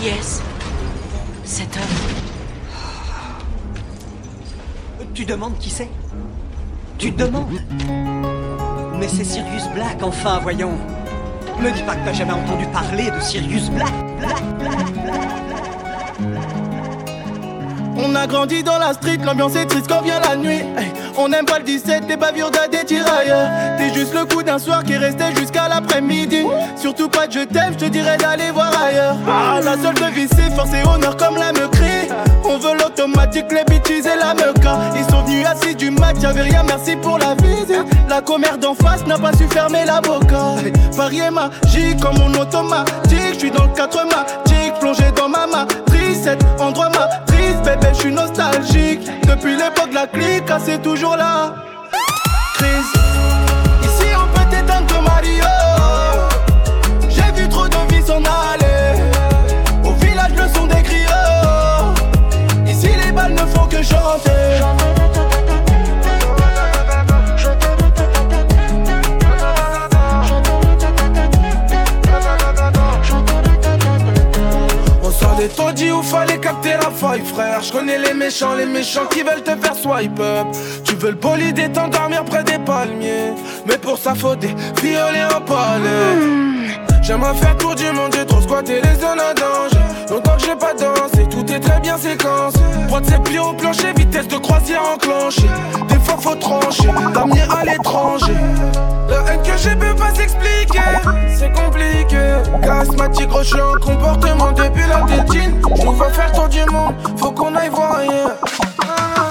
Qui Cet homme Tu demandes qui c'est Tu demandes Mais c'est Sirius Black, enfin, voyons. Me dis pas que t'as jamais entendu parler de Sirius Black. Black, Black, Black. On a grandi dans la street, l'ambiance est triste quand vient la nuit. on aime pas le 17, les bavures des tirailleurs. T'es juste le coup d'un soir qui restait jusqu'à l'après-midi. Surtout pas de je t'aime, je te dirais d'aller voir ailleurs. Ah, la seule devise c'est force et honneur comme la me crie. On veut l'automatique, les bitches et la meuca. Ils sont venus assis du mat, y'avait rien, merci pour la visite. La commère d'en face n'a pas su fermer la boca. Paris est magique comme mon automatique. Je suis dans le 4 magique, plongé dans ma matrice. Cet endroit matrice, je suis nostalgique. Depuis l'époque, la clique, ah, c'est toujours là. Frère. Je connais les méchants, les méchants qui veulent te faire swipe up. Tu veux le bolide et t'endormir près des palmiers. Mais pour ça, faut des violets en palais. J'aimerais faire tour du monde, j'ai trop squatté les zones à danger. Longtemps que j'ai pas dansé, tout est très bien séquencé. Droite c'est pieds au plancher, vitesse de croisière enclenchée. Des fois faut trancher, t'amener à l'étranger. La haine que j'ai peut pas s'expliquer, c'est compliqué. Charismatique, rocher en comportement depuis la tétine. J'nous vois faire tour du monde, faut qu'on aille voir. Ici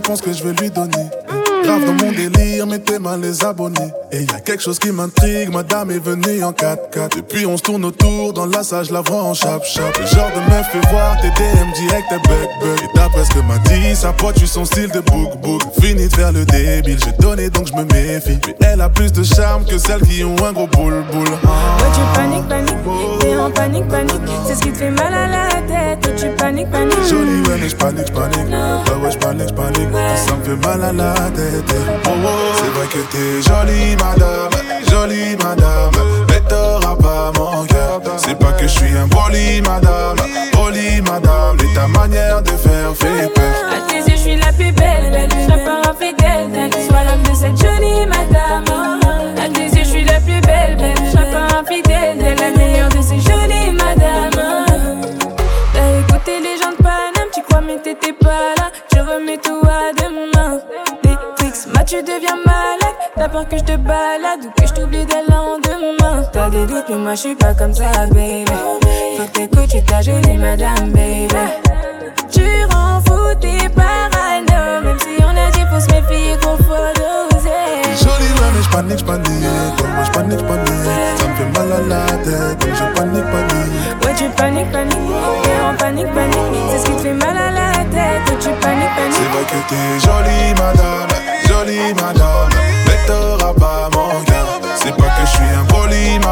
pense que je vais lui donner. Grave dans mon délire, mettez mal les abonnés. Et y a quelque chose qui m'intrigue, madame est venue en 4x4. Depuis on se tourne autour, dans la salle je la vois en chap chap. Le genre de meuf fait voir tes DM direct, tes bug bug. Et d'après ce que m'a dit, sa pote, tu son style de book book. Fini de faire le débile, j'ai donné donc je me méfie. Mais elle a plus de charme que celles qui ont un gros boule boule. Ouais, tu paniques, paniques, t'es en panique, panique. C'est ce qui te fait mal à la tête. Tu paniques, paniques. Jolie, ouais, mais j'panique, j'panique. Ouais, ouais, j'panique, j'panique. Ça me fait mal à la tête. C'est vrai que t'es jolie, madame. Jolie, madame. Mais t'auras pas mon cœur. C'est pas que je suis un poli, madame. Poli, madame. Et ta manière de faire fait peur. À tes yeux, je suis la plus belle. belle. Je serai pas infidèle. Sois l'homme de cette jolie madame. À tes yeux, je suis la plus belle. belle. Serai pas infidèle. La meilleure de ces jolies madames. T'as écouté les gens de Paname. Tu crois, mais t'étais pas là. Je remets tout à demain. Ma tu deviens malade. T'as peur que je te balade ou que je t'oublie dès le lendemain. T'as des doutes, mais moi je suis pas comme ça, baby. Faut que t'écoutes, tu ta jolie madame, baby. Tu rends fou tes parano. Même si on a dit faut se méfier qu'on faut doser. Jolie, ouais, mais j'panique, j'panique. Ouais, j'panique, j'panique. Ça me fait mal à la tête. Donc je panique, panique. Ouais, tu paniques, paniques. T'es en panique, panique. C'est ce qui te fait mal à la tête. Ouais, tu paniques, C'est paniques. vrai que t'es jolie, madame. Jolie, madame. Mais t'auras pas mon cœur. C'est pas que je suis un poli, madame.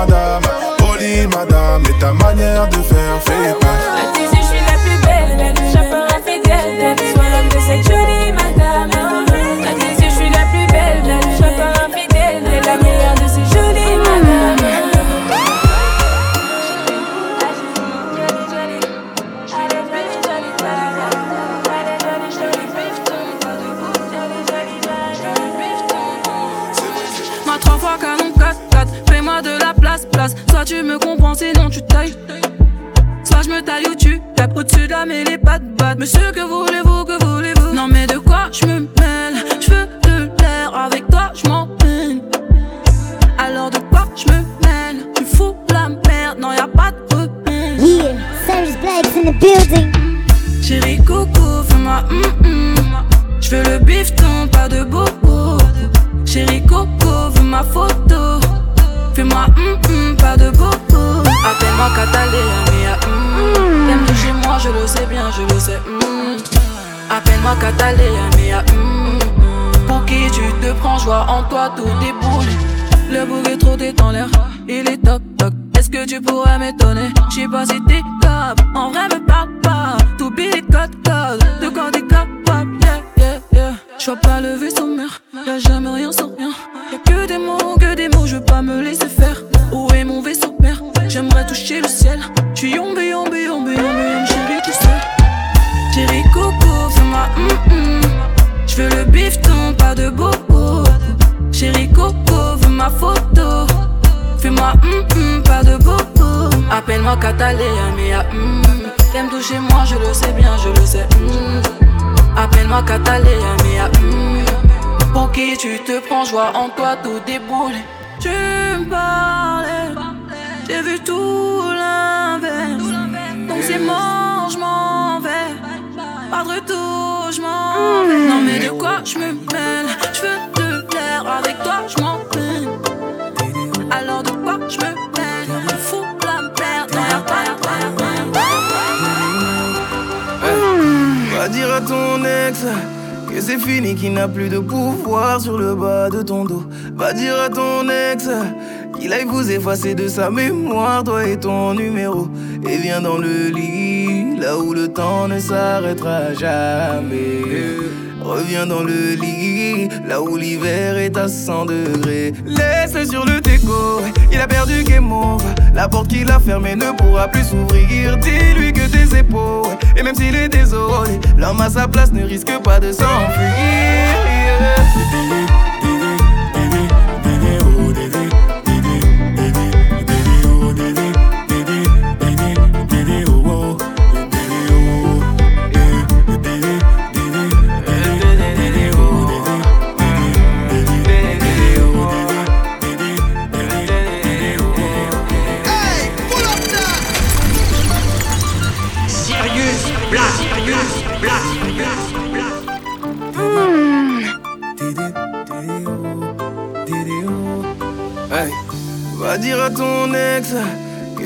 Tu te prends, joie en toi, tout déboule. Tu me parlais, j'ai vu tout l'inverse. Donc c'est mort, je m'en vais. Pas de retour, je m'en vais. Non, mais de quoi je me mêle? Je veux te plaire, avec toi, je m'en peine. Alors de quoi je me mêle? Je fous la merde, rien. Va dire à ton ex que c'est fini, qu'il n'a plus de pouvoir sur le bas de ton dos. Va dire à ton ex qu'il aille vous effacer de sa mémoire, toi et ton numéro. Et viens dans le lit, là où le temps ne s'arrêtera jamais. Reviens dans le lit, là où l'hiver est à 100 degrés. Laisse-le sur le déco, il a perdu game over. La porte qu'il a fermée ne pourra plus s'ouvrir. Dis-lui que tes épaules, et même s'il est désolé, l'homme à sa place ne risque pas de s'enfuir.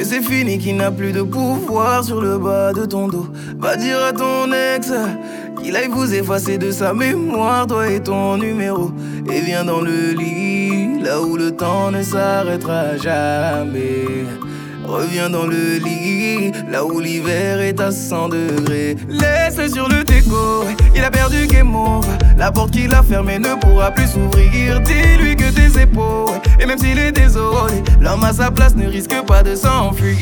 C'est fini, qu'il n'a plus de pouvoir sur le bas de ton dos. Va dire à ton ex qu'il aille vous effacer de sa mémoire, toi et ton numéro. Et viens dans le lit, là où le temps ne s'arrêtera jamais. Reviens dans le lit, là où l'hiver est à 100 degrés. Laisse-le sur le déco, il a perdu game over. La porte qu'il a fermée ne pourra plus s'ouvrir. Dis-lui que tes épaules, et même s'il est désolé, l'homme à sa place ne risque pas de s'enfuir.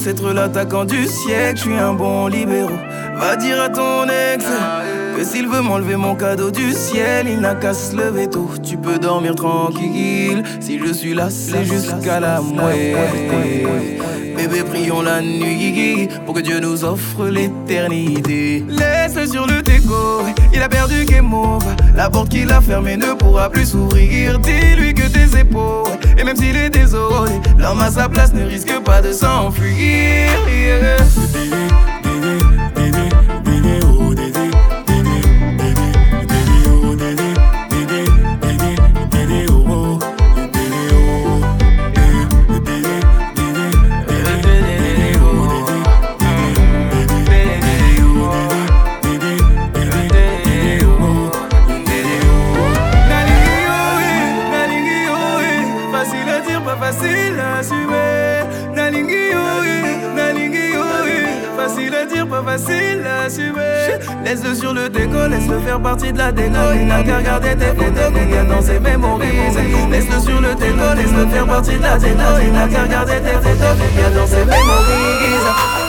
Pense être l'attaquant du siècle, je suis un bon libéraux. Va dire à ton ex que s'il veut m'enlever mon cadeau du ciel, il n'a qu'à se lever tôt. Tu peux dormir tranquille. Si je suis là, c'est jusqu'à la moelle. Bébé, prions la nuit pour que Dieu nous offre l'éternité. Laisse-le sur le déco, il a perdu game over. La porte qu'il a fermée ne pourra plus s'ouvrir. Dis-lui que tes épaules, et même s'il est désolé, l'homme à sa place ne risque pas de s'enfuir. Laisse-le sur le déco, laisse-le faire partie de la déco. Il n'a qu'à regarder tes photos, combien dans ses mémorise. Laisse-le sur le déco, laisse-le faire partie de la déco. Il n'a qu'à regarder tes photos, combien dans ses mémorise.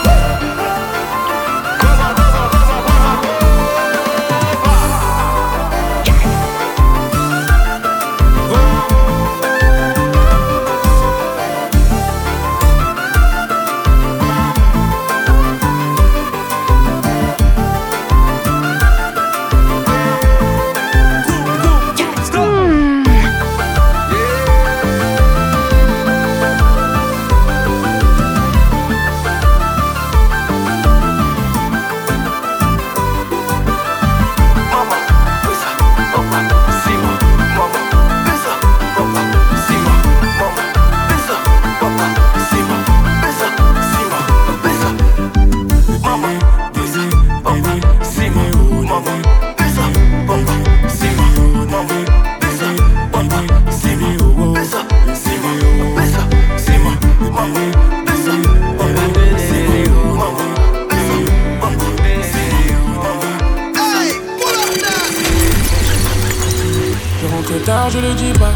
Je le dis pas.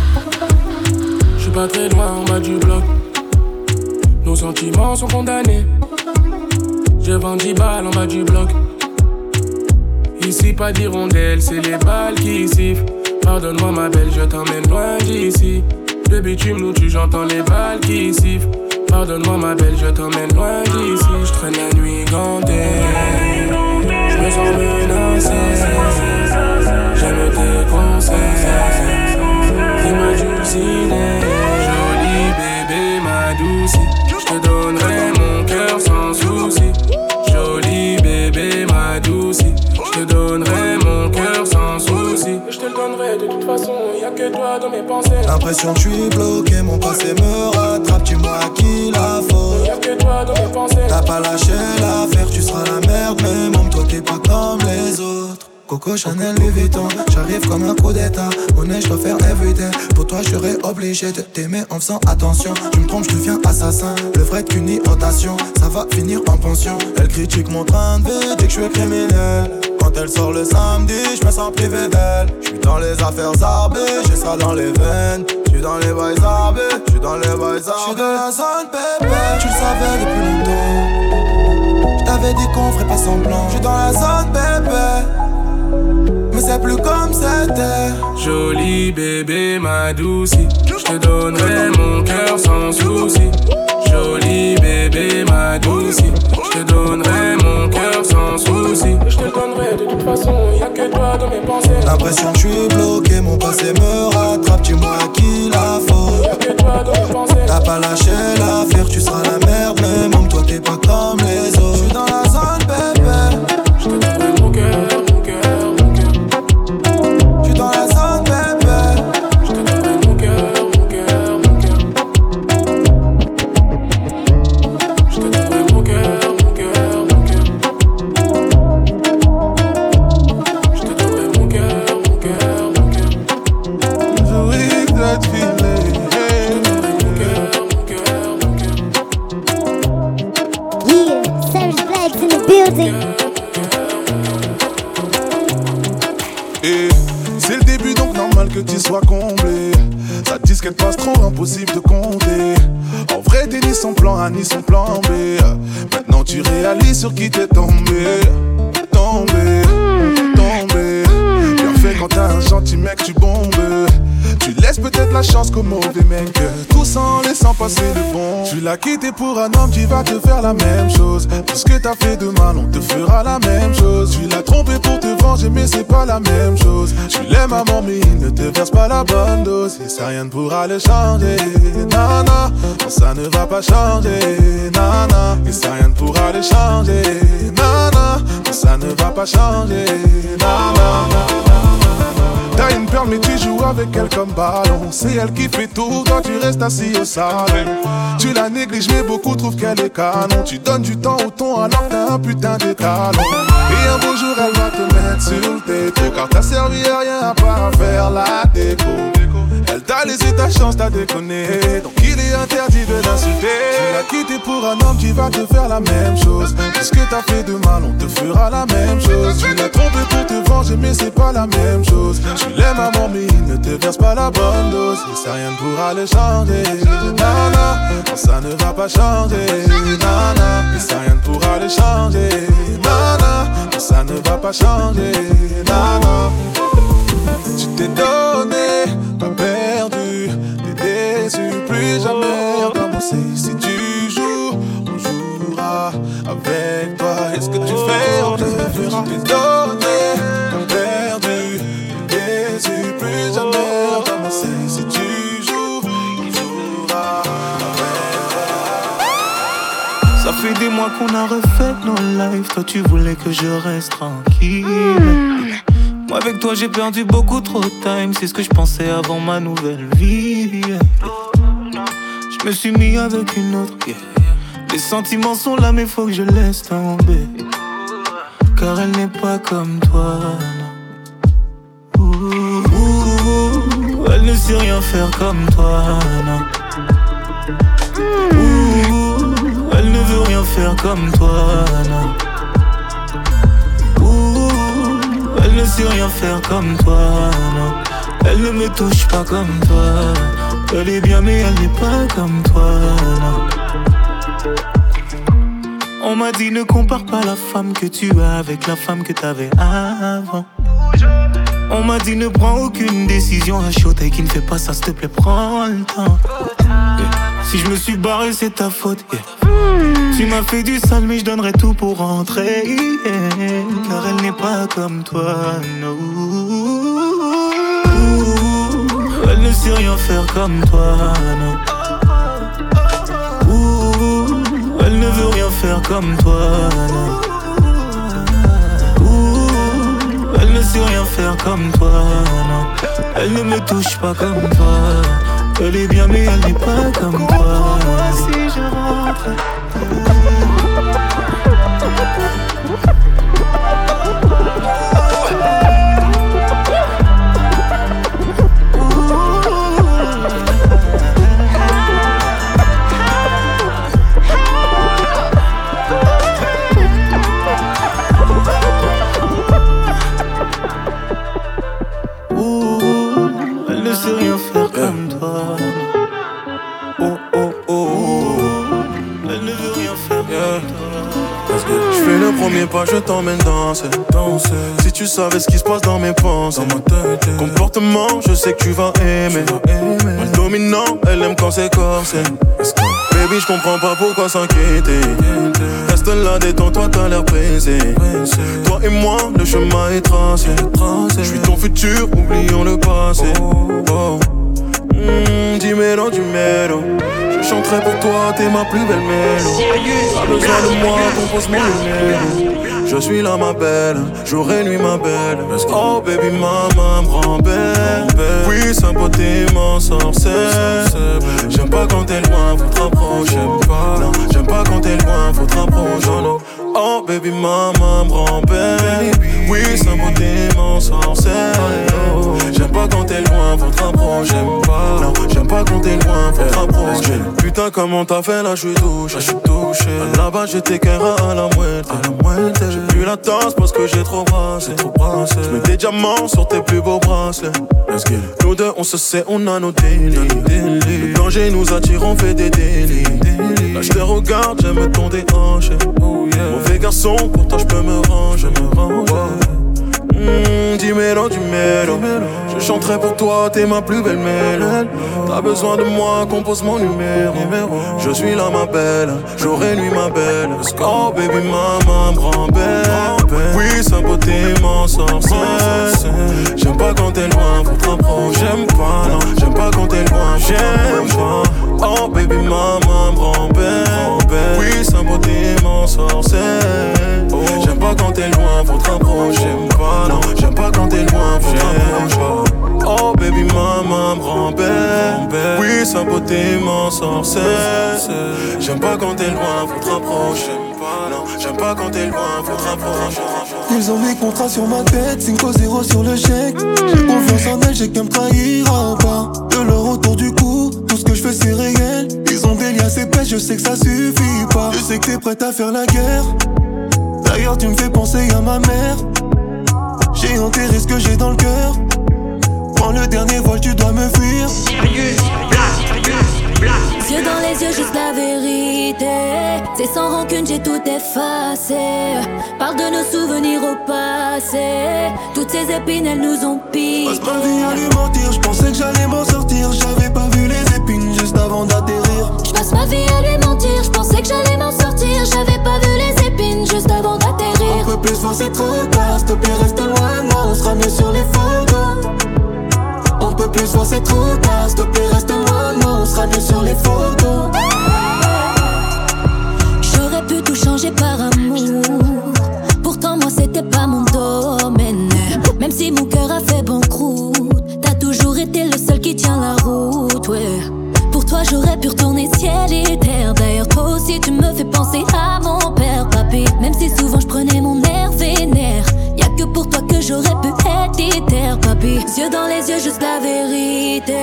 Je suis pas très loin en bas du bloc. Nos sentiments sont condamnés. Vends 10 balles en bas du bloc. Ici, pas d'hirondelle, c'est les balles qui sifflent. Pardonne-moi, ma belle, je t'emmène loin d'ici. Le bitume nous tue, j'entends les balles qui sifflent. Pardonne-moi, ma belle, je t'emmène loin d'ici. Je traîne la nuit gantée. Je me sens menacé. J'aime tes conseils. T'es ma dulcinée. Jolie bébé, ma douce. Je te donnerai mon cœur sans souci. Jolie bébé, ma douce. Je te donnerai mon cœur sans souci. Je te le donnerai de toute façon, y a que toi dans mes pensées. L'impression que je suis bloqué, mon passé me rattrape, dis-moi qui la faute. Y a que toi dans mes pensées. T'as pas lâché l'affaire, tu seras la merde, mais même toi t'es pas comme les autres. Coco Chanel Louis Vuitton, j'arrive comme un coup d'état. Honnête, je dois faire everyday. Pour toi, je serais obligé de t'aimer en faisant attention. Tu me trompes, je deviens assassin. Le vrai qu'une rotation, ça va finir en pension. Elle critique mon train de vie, dit que je suis criminel. Quand elle sort le samedi, je me sens privé d'elle. Je suis dans les affaires arbées, j'ai ça dans les veines. Je suis dans les bails arbés, je suis dans les bails arbés. Je suis de la zone pépé, tu le savais depuis longtemps. Je t'avais dit qu'on ferait pas semblant. Je suis dans la zone bébé. C'est plus comme c'était. Jolie bébé, ma douce. Je te donnerai mon cœur sans souci. Jolie bébé, ma douce. Je te donnerai mon cœur sans souci. Je te donnerai de toute façon, y a que toi dans mes pensées. L'impression que je suis bloqué, mon passé me rattrape. Dis-moi à qui la faute. Y a que toi dans mes pensées. T'as pas lâché l'affaire, tu seras la merde. Même toi, t'es pas comme les autres. Je suis dans la zone, bébé. Que tu sois comblé. Ça disquette passe trop impossible de compter. En vrai t'es ni son plan A ni son plan B. Maintenant tu réalises sur qui t'es tombé. Tombé, tombé. Bien fait quand t'as un gentil mec tu bombes Tu laisses peut-être la chance qu'au mauvais mec Tout en laissant passer le bon. Tu l'as quitté pour un homme qui va te faire la même chose. Tout ce que t'as fait de mal on te fera la même chose. Tu l'as trompé pour te venger mais c'est pas la même chose. Tu l'aimes à mort mais il ne te verse pas la bonne dose. Et ça rien ne pourra le changer. Nana, non ça ne va pas changer. Nana, et ça rien ne pourra le changer. Nana, non ça ne va pas changer. Nana T'as une perle mais tu joues avec elle comme ballon. C'est elle qui fait tout, toi tu restes assis au salon. Tu la négliges mais beaucoup trouvent qu'elle est canon. Tu donnes du temps au ton alors t'as un putain de talent Et un beau jour elle va te mettre sur le této Car t'as servi à rien à part faire la déco Elle t'a laissé ta chance, t'as déconné. Donc il est interdit de l'insulter. Tu l'as quitté pour un homme qui va te faire la même chose. Tout ce que t'as fait de mal, on te fera la même chose. Tu l'as trompé pour te venger mais c'est pas la même chose. Tu l'aimes à mort mais il ne te verse pas la bonne dose. Et ça rien ne pourra le changer. Nana, non, ça ne va pas changer. Nana, et ça rien ne pourra le changer. Nana, ça ne va pas changer. Nana tu t'es donné, donné, perdu, déçu, plus jamais. Si tu joues. Ça fait des mois qu'on a refait nos lives. Toi, tu voulais que je reste tranquille. Moi, avec toi, j'ai perdu beaucoup trop de time. C'est ce que je pensais avant ma nouvelle vie. Je me suis mis avec une autre. yeah. Les sentiments sont là, mais faut que je laisse tomber. Car elle n'est pas comme toi. non. Elle ne sait rien faire comme toi. Non. Elle ne veut rien faire comme toi, non. Elle ne sait rien faire comme toi, non. Elle ne me touche pas comme toi. Elle est bien, mais elle n'est pas comme toi. On m'a dit ne compare pas la femme que tu as avec la femme que t'avais avant. On m'a dit ne prends aucune décision à chaud et qui ne fait pas ça, s'il te plaît, prends le temps. Si je me suis barré, c'est ta faute. Tu m'as fait du sale, mais je donnerai tout pour rentrer. Car elle n'est pas comme toi, non. Elle ne sait rien faire comme toi, non. Comme toi. Elle ne sait rien faire comme toi. Elle ne me touche pas comme toi. Elle est bien, mais elle n'est pas comme toi. si je rentre. T'emmène danser. danser. Si tu savais ce qui se passe dans mes pensées, dans ma tête, comportement, je sais que tu vas aimer. Le dominant, elle aime quand c'est corsé. Baby, je comprends pas pourquoi s'inquiéter. Reste là, détends-toi, t'as l'air pressé. Toi et moi, le chemin est tracé. Je suis ton futur, oublions le passé. Oh. oh. Mmh, du mélo. Je chanterai pour toi, t'es ma plus belle mélo. Pas besoin de moi, compose mon numéro. Je suis là, ma belle, jour et nuit, ma belle. Oh, baby, maman me rend belle. Oui, sa beauté m'en sorcelle. J'aime pas quand t'es loin, faut te rapprocher. J'aime pas quand t'es loin, faut te rapprocher. Oh, baby, maman me rend belle. Oui, sa beauté m'en sorcelle. J'aime pas quand t'es loin, faut te rapprocher. Non, j'aime pas quand t'es loin, faut te rapprocher. Putain, comment t'as fait là, je suis touché. Je touché. Là-bas, j'étais qu'un à la moitié. À la. J'ai plus la tasse parce que j'ai trop brassé. Trop brassé. J'mets des diamants sur tes plus beaux bracelets. Nous deux, on se sait, on a nos délits. Le danger nous attire, on fait des délits. Là, je te regarde, j'aime ton déhanché. Oh, Mauvais garçon, pour toi, je peux me ranger. Me ranger. Mmh, dis mélo, du mélo. Je chanterai pour toi, t'es ma plus belle mélo. T'as besoin de moi, compose mon numéro. Je suis là, ma belle, jour et nuit, ma belle. Oh, baby, maman me rend belle. Oui, sa beauté m'en sorcelle. J'aime pas quand t'es loin, faut te rapprocher. J'aime pas, non, j'aime pas quand t'es loin, j'aime pas. Oh, baby, maman me rend belle. Oui, sa beauté m'en sorcelle. J'aime pas quand t'es loin, faut te rapprocher. J'aime pas, non, j'aime pas quand t'es loin, faut te rapprocher. Oh baby maman me rend belle Oui sa beauté m'en sorcelle J'aime pas quand t'es loin, faut te rapprocher. Non, j'aime pas quand t'es loin, faut te rapprocher. Ils ont mis contrat sur ma tête, 5-0 sur le chèque. J'ai confiance en elle, j'ai qu'elle me trahira pas. De leur autour du cou, tout ce que je fais c'est réel. Ils ont des liens épais, je sais que ça suffit pas. Je sais que t'es prête à faire la guerre. D'ailleurs tu me fais penser à ma mère J'ai enterré ce que j'ai dans le cœur Prends le dernier vol, tu dois me fuir. Yeux dans les yeux, juste la vérité. C'est sans rancune, j'ai tout effacé. Parle de nos souvenirs au passé. Toutes ces épines, elles nous ont piqué. Passe ma vie à lui mentir, je pensais que j'allais m'en sortir. J'avais pas vu les épines juste avant d'atterrir. Je passe ma vie à lui mentir, je pensais que j'allais m'en plus c'est trop tard, reste loin, moi, on sera mieux sur les photos. On peut plus voir c'est trop tard, s'il te plaît, reste loin, moi, on sera mieux sur les photos. J'aurais pu tout changer par amour. Pourtant, moi, c'était pas mon domaine. Même si mon cœur a fait banqueroute, t'as toujours été le seul qui tient la route, ouais. Pour toi, j'aurais pu retourner ciel et terre. D'ailleurs, toi aussi, tu me fais penser à mon père, papy. Même si souvent je prenais mon toi que j'aurais pu être terre, papy. Yeux dans les yeux, juste la vérité.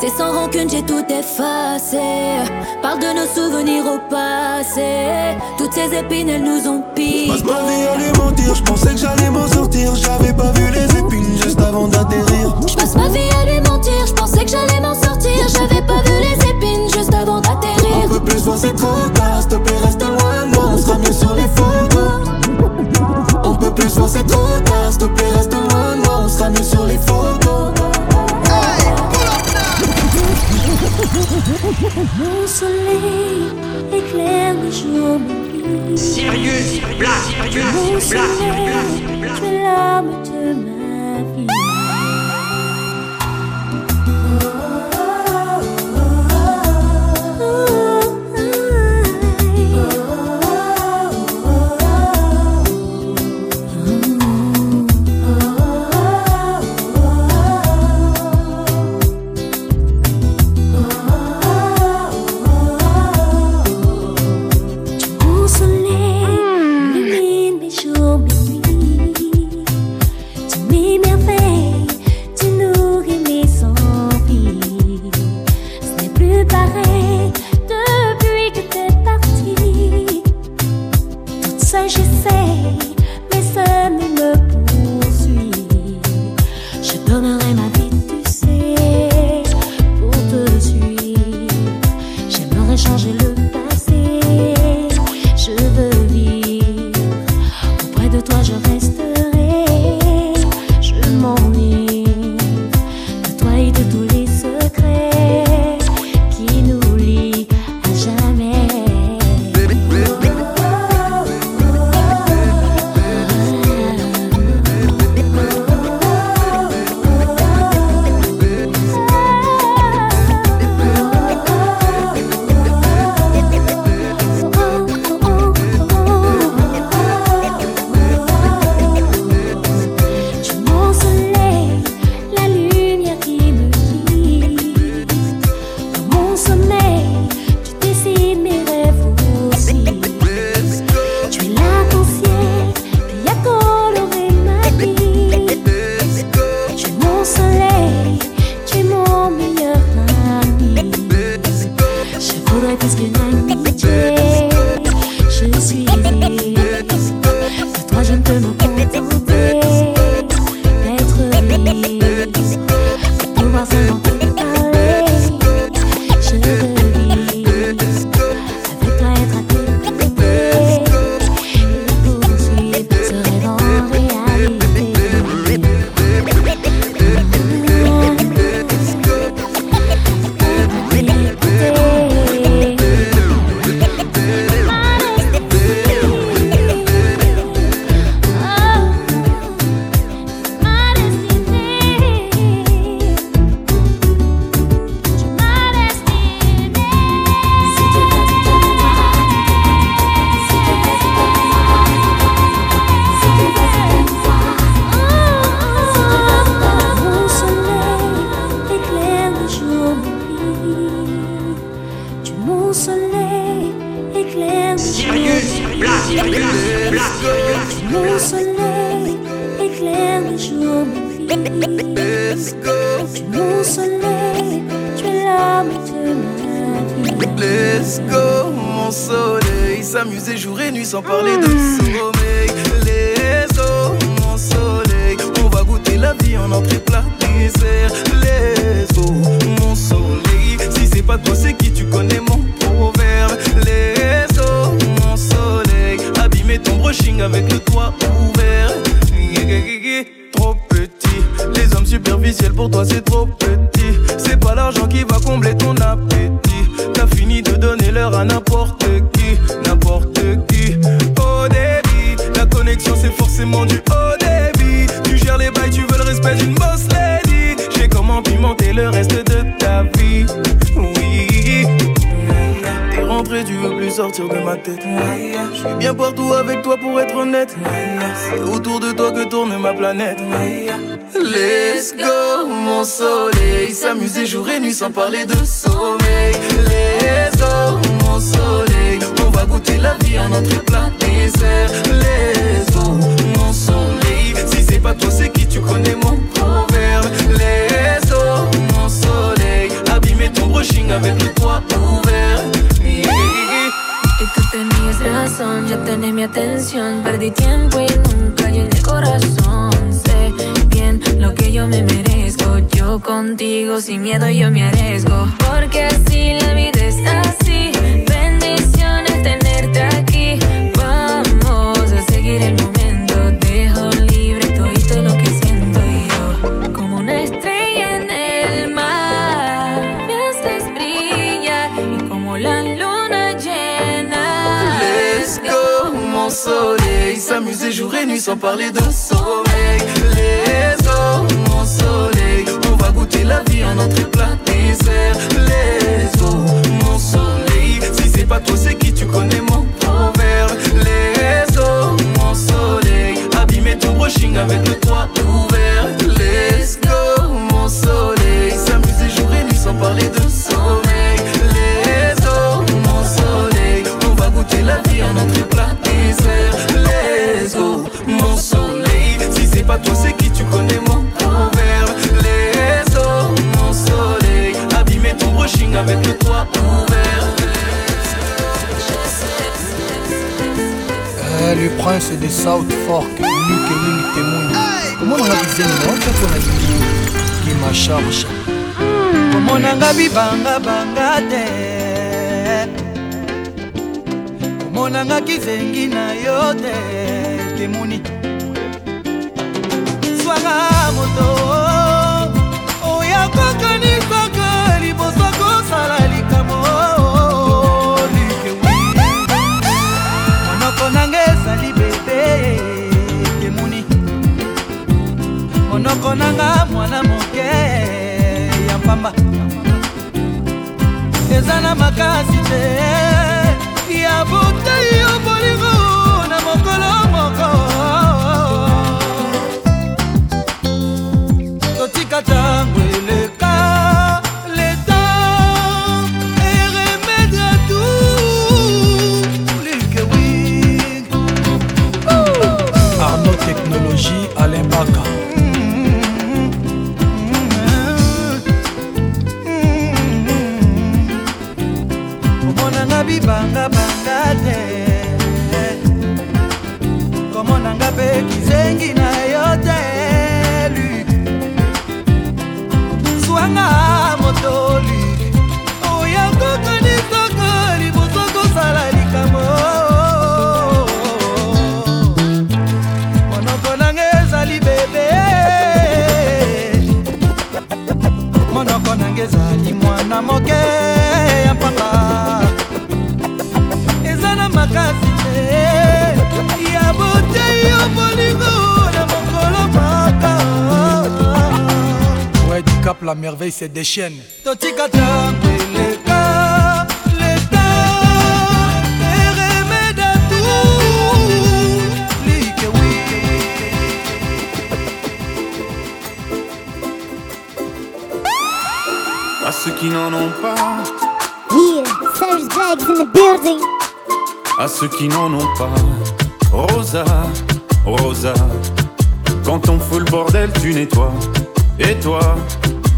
C'est sans rancune, j'ai tout effacé. Parle de nos souvenirs au passé. Toutes ces épines, elles nous ont piqué. Passe ma vie à lui mentir, je pensais que j'allais m'en sortir. J'avais pas vu les épines juste avant d'atterrir. Je passe ma vie à lui mentir, je pensais que j'allais m'en sortir. J'avais pas vu les épines juste avant d'atterrir. Un peu plus, moi c'est trop tard, s'il plaît, reste loin moi. On sera mieux sur les photos plus, je c'est trop tard. S'il te plaît, reste loin, on sera mieux sur les photos. Mon soleil éclaire mes jours Sérieux, blague, blague, blague, blague, blague, diffusé jour et nuit sans parler de mmh. jour et nuit sans parler de sommeil. Les eaux, mon soleil On va goûter la vie à notre plat désert. Les eaux, mon soleil Si c'est pas toi c'est qui tu connais mon proverbe. Les eaux, mon soleil Abîmer ton brushing avec le toit ouvert. Y tú tenías razón, ya tenés mi atención. Perdí tiempo y nunca llené el corazón. lo que yo me merezco. Yo contigo sin miedo yo me arriesgo. Porque así la vida es así. Bendiciones tenerte aquí. Vamos a seguir el momento. Dejo libre todo y todo lo que siento yo. Como una estrella en el mar. Me haces brillar y como la luna llena. Let's go, mon soleil. S'amuser jour et nuit sans parler de sommeil. Goûter la vie en entrée plat dessert. Let's go, mon soleil. Si c'est pas toi, c'est qui tu connais mon proverbe. Let's go, mon soleil. Abîmer ton brushing avec le toit ouvert. Fork luke mingi temoni komonanga bizeni naote mpona lingi kima charge komonanga bibanga banga te komonanga kizengi na yo te temoni zwanga moto monoko nanga mwana moke ya pamba. Eza na makasi te ya botei yo bolingo na mokolo moko. Totika ntango eleka technologie alain baka des chaînes totika À ceux qui n'en ont pas, Yeah, Serge Bags in the building. à ceux qui n'en ont pas. Rosa, Rosa, quand on fout le bordel, tu nettoies. Et toi,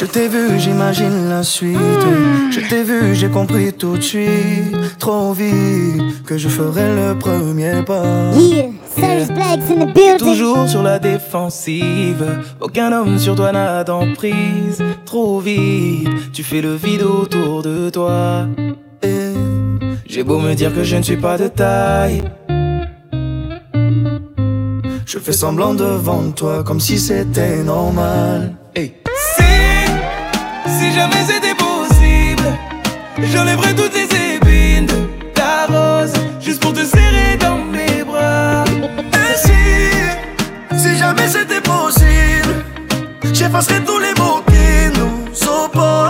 Je t'ai vu, j'imagine la suite. Je t'ai vu, j'ai compris tout de suite. Trop vite que je ferai le premier pas. Yeah, Serge Black's in the building. Toujours sur la défensive. Aucun homme sur toi n'a d'emprise. Trop vite, tu fais le vide autour de toi. Et J'ai beau me dire que je ne suis pas de taille. Je fais semblant devant toi comme si c'était normal. Si, jamais c'était possible, j'enlèverais toutes les épines ta rose juste pour te serrer dans mes bras. Et si, si jamais c'était possible, j'effacerais tous les mots qui nous opposent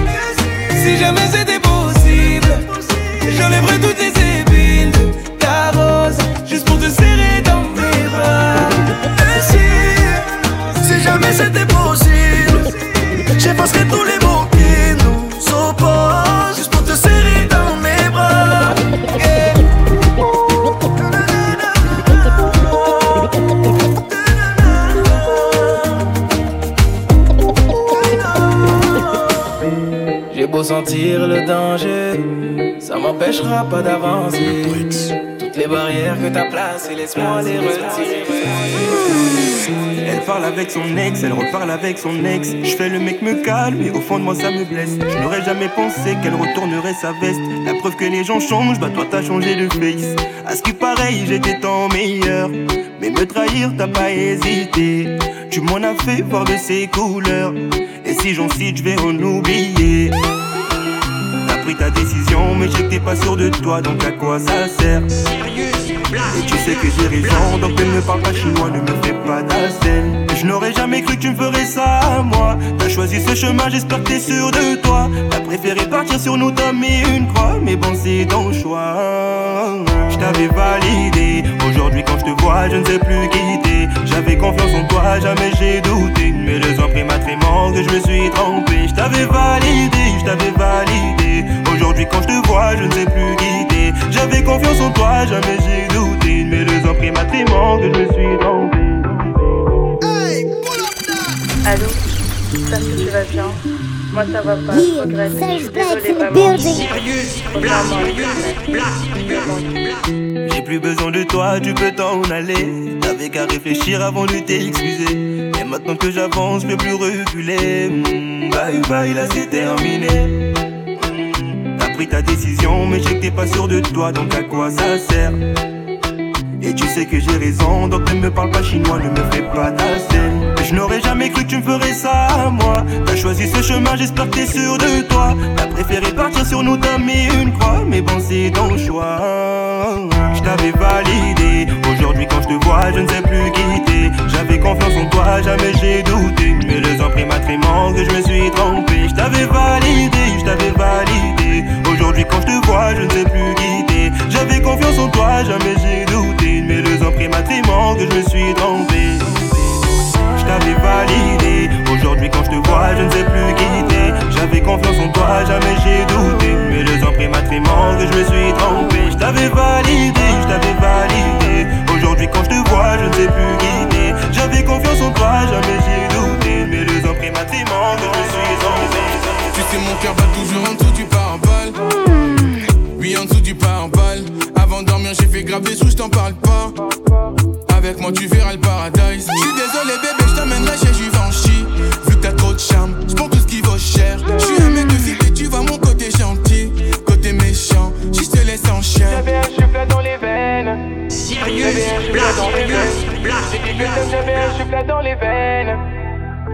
si jamais c'était possible, j'enlèverais toutes les épines de ta rose juste pour te serrer dans mes bras. Et si, si jamais c'était possible, j'effacerais tous les sentir le danger, ça m'empêchera pas d'avancer. Toutes les barrières que t'as placées, laisse-moi les retirer. Elle parle avec son ex, elle reparle avec son ex. Je fais le mec me calme, mais au fond de moi ça me blesse. Je n'aurais jamais pensé qu'elle retournerait sa veste. La preuve que les gens changent, bah toi t'as changé de face. À ce qui pareil, j'étais tant meilleur. Mais me trahir, t'as pas hésité. Tu m'en as fait voir de ses couleurs. Et si j'en cite, je vais en oublier. Pris ta décision, mais je sais que t'es pas sûr de toi, donc à quoi ça sert? Et tu sais que j'ai raison, donc ne me parle pas chinois, ne me fais pas d'ascène. Je n'aurais jamais cru que tu me ferais ça à moi. T'as choisi ce chemin, j'espère que t'es sûr de toi. T'as préféré partir sur nous, t'as mis une croix, mais bon, c'est ton choix. Je t'avais validé, aujourd'hui quand je te vois, je ne sais plus quitter. J'avais confiance en toi, jamais j'ai douté. Mais les ans pris ma que je me suis trompé. Je t'avais validé, je t'avais validé. Quand je te vois, je ne sais plus quitter. J'avais confiance en toi, jamais j'ai douté. Mais les ans pris ma que je me suis trompé. Allô? J'espère que tu vas bien? Moi ça va pas, je regrette. L'autre, J'ai plus besoin de toi, tu peux t'en aller. T'avais qu'à réfléchir avant de t'excuser. Et maintenant que j'avance, je peux plus reculer. Mm, bye bye, là c'est terminé. Pris ta décision, mais je pas sûr de toi, donc à quoi ça sert? Et tu sais que j'ai raison, donc ne me parle pas chinois, ne me fais pas ta scène. Je n'aurais jamais cru que tu me ferais ça à moi. T'as choisi ce chemin, j'espère que t'es sûr de toi. T'as préféré partir sur nous, t'as mis une croix, mais bon, c'est ton choix. Je t'avais validé, aujourd'hui quand je te vois, je ne sais plus quitter. J'avais confiance en toi, jamais j'ai douté. Mais les ans pris que je me suis trompé. Je t'avais validé, je t'avais validé. Aujourd'hui quand je te vois, je ne sais plus quitter. J'avais confiance en toi, jamais j'ai douté. Mais pris ma trémor que je me suis trompé. Je t'avais validé, aujourd'hui quand je te vois, je ne sais plus quitter. J'avais confiance en toi, jamais j'ai douté. Mais pris ma trémor que je me suis trompé. Je t'avais validé, je t'avais validé. Aujourd'hui quand je te vois, je ne sais plus quitter. J'avais confiance en toi, jamais j'ai douté. Mais pris ma trémor que je me suis trompé. Tu sais, mon cœur bat toujours en dessous du pare-balles. Oui, en dessous du pare-balles. Avant de dormir, j'ai fait grave des sous, je t'en parle pas. Avec moi, tu verras le paradise. Je suis désolé, bébé, je t'emmènerai chez Givenchy. Vu que t'as trop de charme, je prends tout ce qui vaut cher. Je suis un mec de cité, tu vois mon côté gentil, côté méchant. Je te laisse en chien. J'avais un cheveu dans les veines. Sérieux, blague, blague, J'avais un cheveu dans les veines.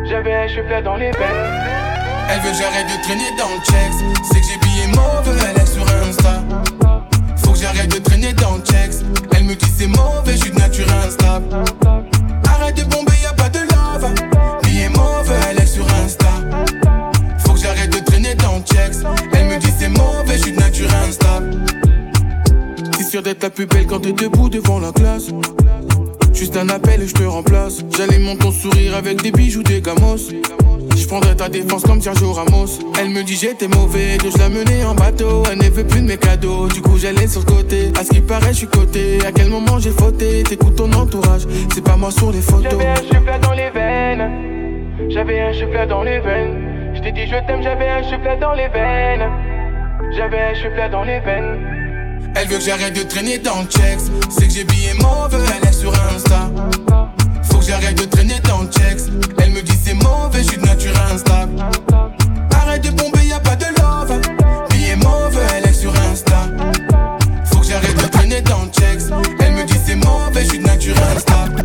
J'avais un cheveu dans les veines. Elle veut que j'arrête de traîner dans le checks. C'est que j'ai billé mauvais, elle est sur Insta. Faut que j'arrête de traîner dans le checks. Elle me dit c'est mauvais, je suis de nature instable. Arrête de bomber, y a pas de love. Billet mauvais, elle est sur Insta. Faut que j'arrête de traîner dans le checks. Elle me dit c'est mauvais, je suis de nature instable. T'es sûr d'être la plus belle quand t'es debout devant la classe. Juste un appel et je te remplace. J'alimente ton sourire avec des bijoux, des gamos. Je prendrai ta défense comme Sergio Ramos. Elle me dit j'étais mauvais, donc je la menais en bateau. Elle ne veut plus de mes cadeaux, du coup j'allais sur le côté. À ce qui paraît, je suis coté. À quel moment j'ai fauté? T'écoutes ton entourage, c'est pas moi sur les photos. J'avais un cheveu dans les veines. J'avais un cheveu dans les veines. Je t'ai dit je t'aime, j'avais un cheveu dans les veines. J'avais un cheveu dans les veines. Elle veut que j'arrête de traîner dans le checks. C'est que j'ai billé mauvais, elle est sur Insta. Faut que j'arrête de traîner dans le checks. Elle me dit c'est mauvais, je suis de nature instable. Arrête de bomber, y a pas de love. Billet mauvais, elle est sur Insta. Faut que j'arrête de traîner dans le checks. Elle me dit c'est mauvais, je suis de nature instable.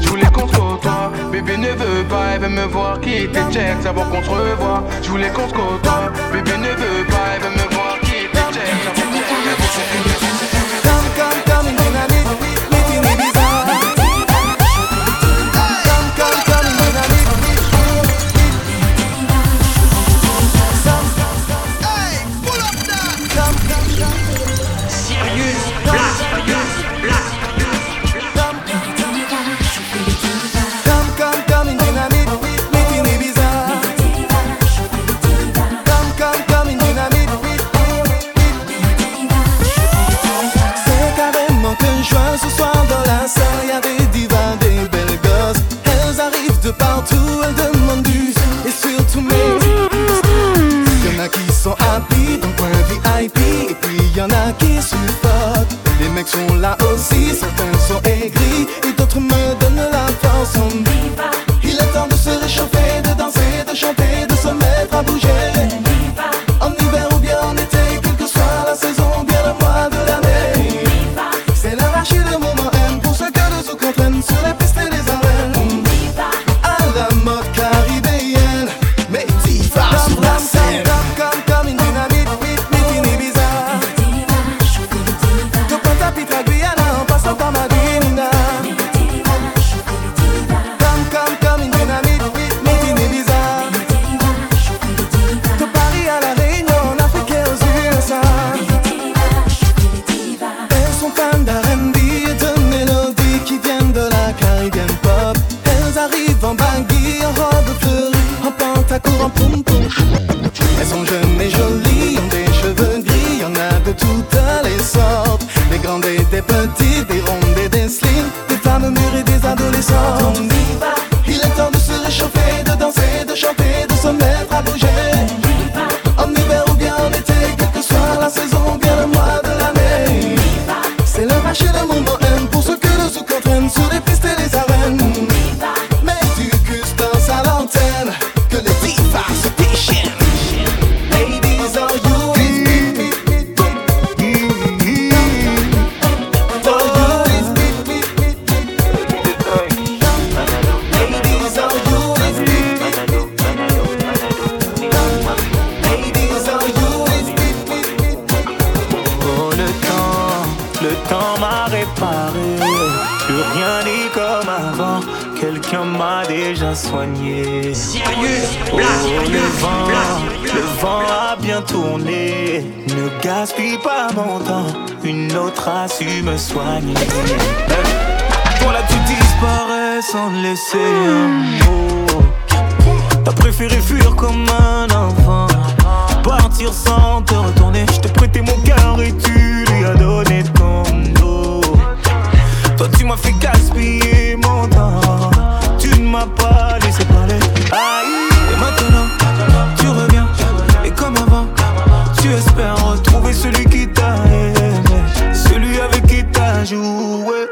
Je voulais se côtoie, bébé ne veut pas, elle veut me voir quitter check, savoir qu'on se revoit. Je voulais qu'on se côtoie, bébé ne veut pas, elle veut me voir le temps m'a réparé. Plus rien n'est comme avant. Quelqu'un m'a déjà soigné. Oh le vent, le vent a bien tourné. Ne gaspille pas mon temps. Une autre a su me soigner. Voilà tu disparais sans laisser un mot. T'as préféré fuir comme un enfant. Partir sans te retourner. Je t'ai prêté mon cœur et tu lui as donné ton dos. Toi tu m'as fait gaspiller mon temps. Tu ne m'as pas laissé parler. Aïe. Et maintenant, tu reviens. Et comme avant, tu espères retrouver celui qui t'a aimé. Celui avec qui t'as joué.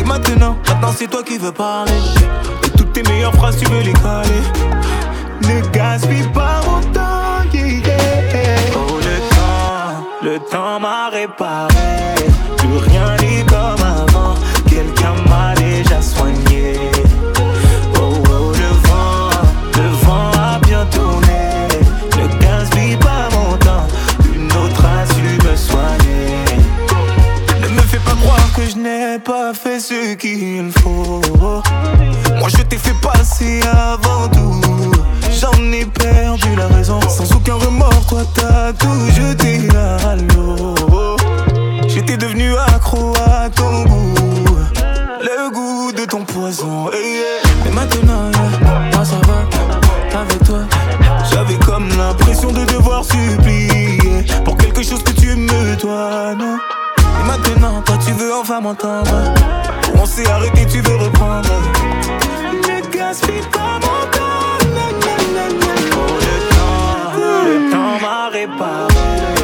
Et maintenant, maintenant c'est toi qui veux parler. Et toutes tes meilleures phrases, tu veux les caler. Ne gaspille pas mon temps, yeah, yeah. Le temps m'a réparé, plus rien n'est comme avant. Quelqu'un m'a déjà soigné. Oh oh, le vent, le vent a bien tourné. Ne gaspille pas mon temps, une autre a su me soigner. Ne me fais pas croire que je n'ai pas fait ce qu'il faut. Moi je t'ai fait passer avant tout perdu la raison. Sans aucun remords, toi t'as tout jeté à l'eau. J'étais devenu accro à ton goût, le goût de ton poison. eh, yeah. Mais maintenant, yeah, ça va, avec toi. J'avais comme l'impression de devoir supplier pour quelque chose que tu me dois, non. Et maintenant, toi tu veux enfin m'entendre. On s'est arrêté, tu veux reprendre. Ne gaspille pas mon temps, T'en marre pas.